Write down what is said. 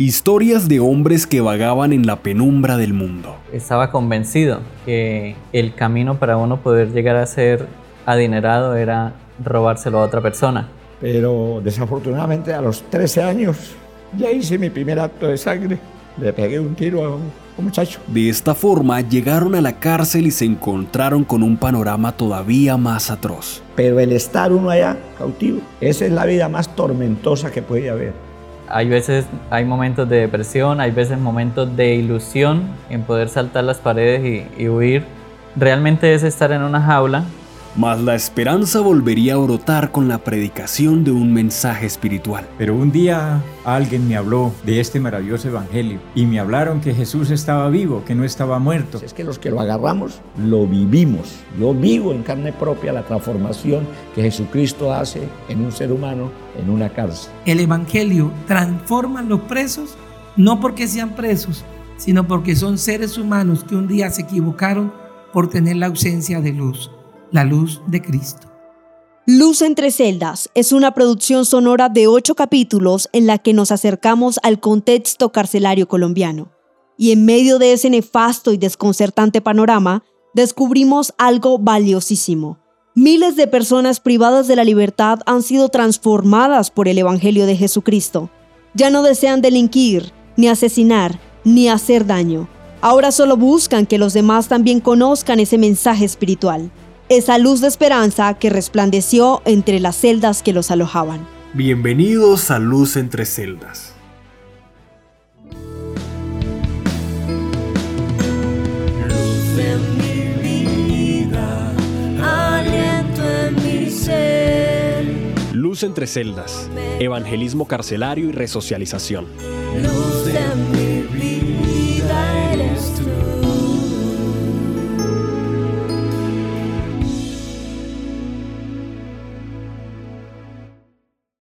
Historias de hombres que vagaban en la penumbra del mundo. Estaba convencido que el camino para uno poder llegar a ser adinerado era robárselo a otra persona. Pero desafortunadamente a los 13 años ya hice mi primer acto de sangre. Le pegué un tiro a un, muchacho. De esta forma llegaron a la cárcel y se encontraron con un panorama todavía más atroz. Pero el estar uno allá cautivo, esa es la vida más tormentosa que puede haber hay veces, hay momentos de depresión, hay veces momentos de ilusión en poder saltar las paredes y, huir. Realmente es estar en una jaula mas la esperanza volvería a brotar con la predicación de un mensaje espiritual. Pero un día alguien me habló de este maravilloso evangelio y me hablaron que Jesús estaba vivo, que no estaba muerto. Es que los que lo agarramos lo vivimos. Yo vivo en carne propia la transformación que Jesucristo hace en un ser humano en una cárcel. El evangelio transforma a los presos no porque sean presos, sino porque son seres humanos que un día se equivocaron por tener la ausencia de luz la luz de Cristo. Luz entre celdas es una producción sonora de ocho capítulos en la que nos acercamos al contexto carcelario colombiano. Y en medio de ese nefasto y desconcertante panorama, descubrimos algo valiosísimo. Miles de personas privadas de la libertad han sido transformadas por el Evangelio de Jesucristo. Ya no desean delinquir, ni asesinar, ni hacer daño. Ahora solo buscan que los demás también conozcan ese mensaje espiritual esa luz de esperanza que resplandeció entre las celdas que los alojaban. Bienvenidos a Luz entre celdas. Luz en mi vida, aliento en mi ser. Luz entre celdas, evangelismo carcelario y resocialización. Luz en mi vida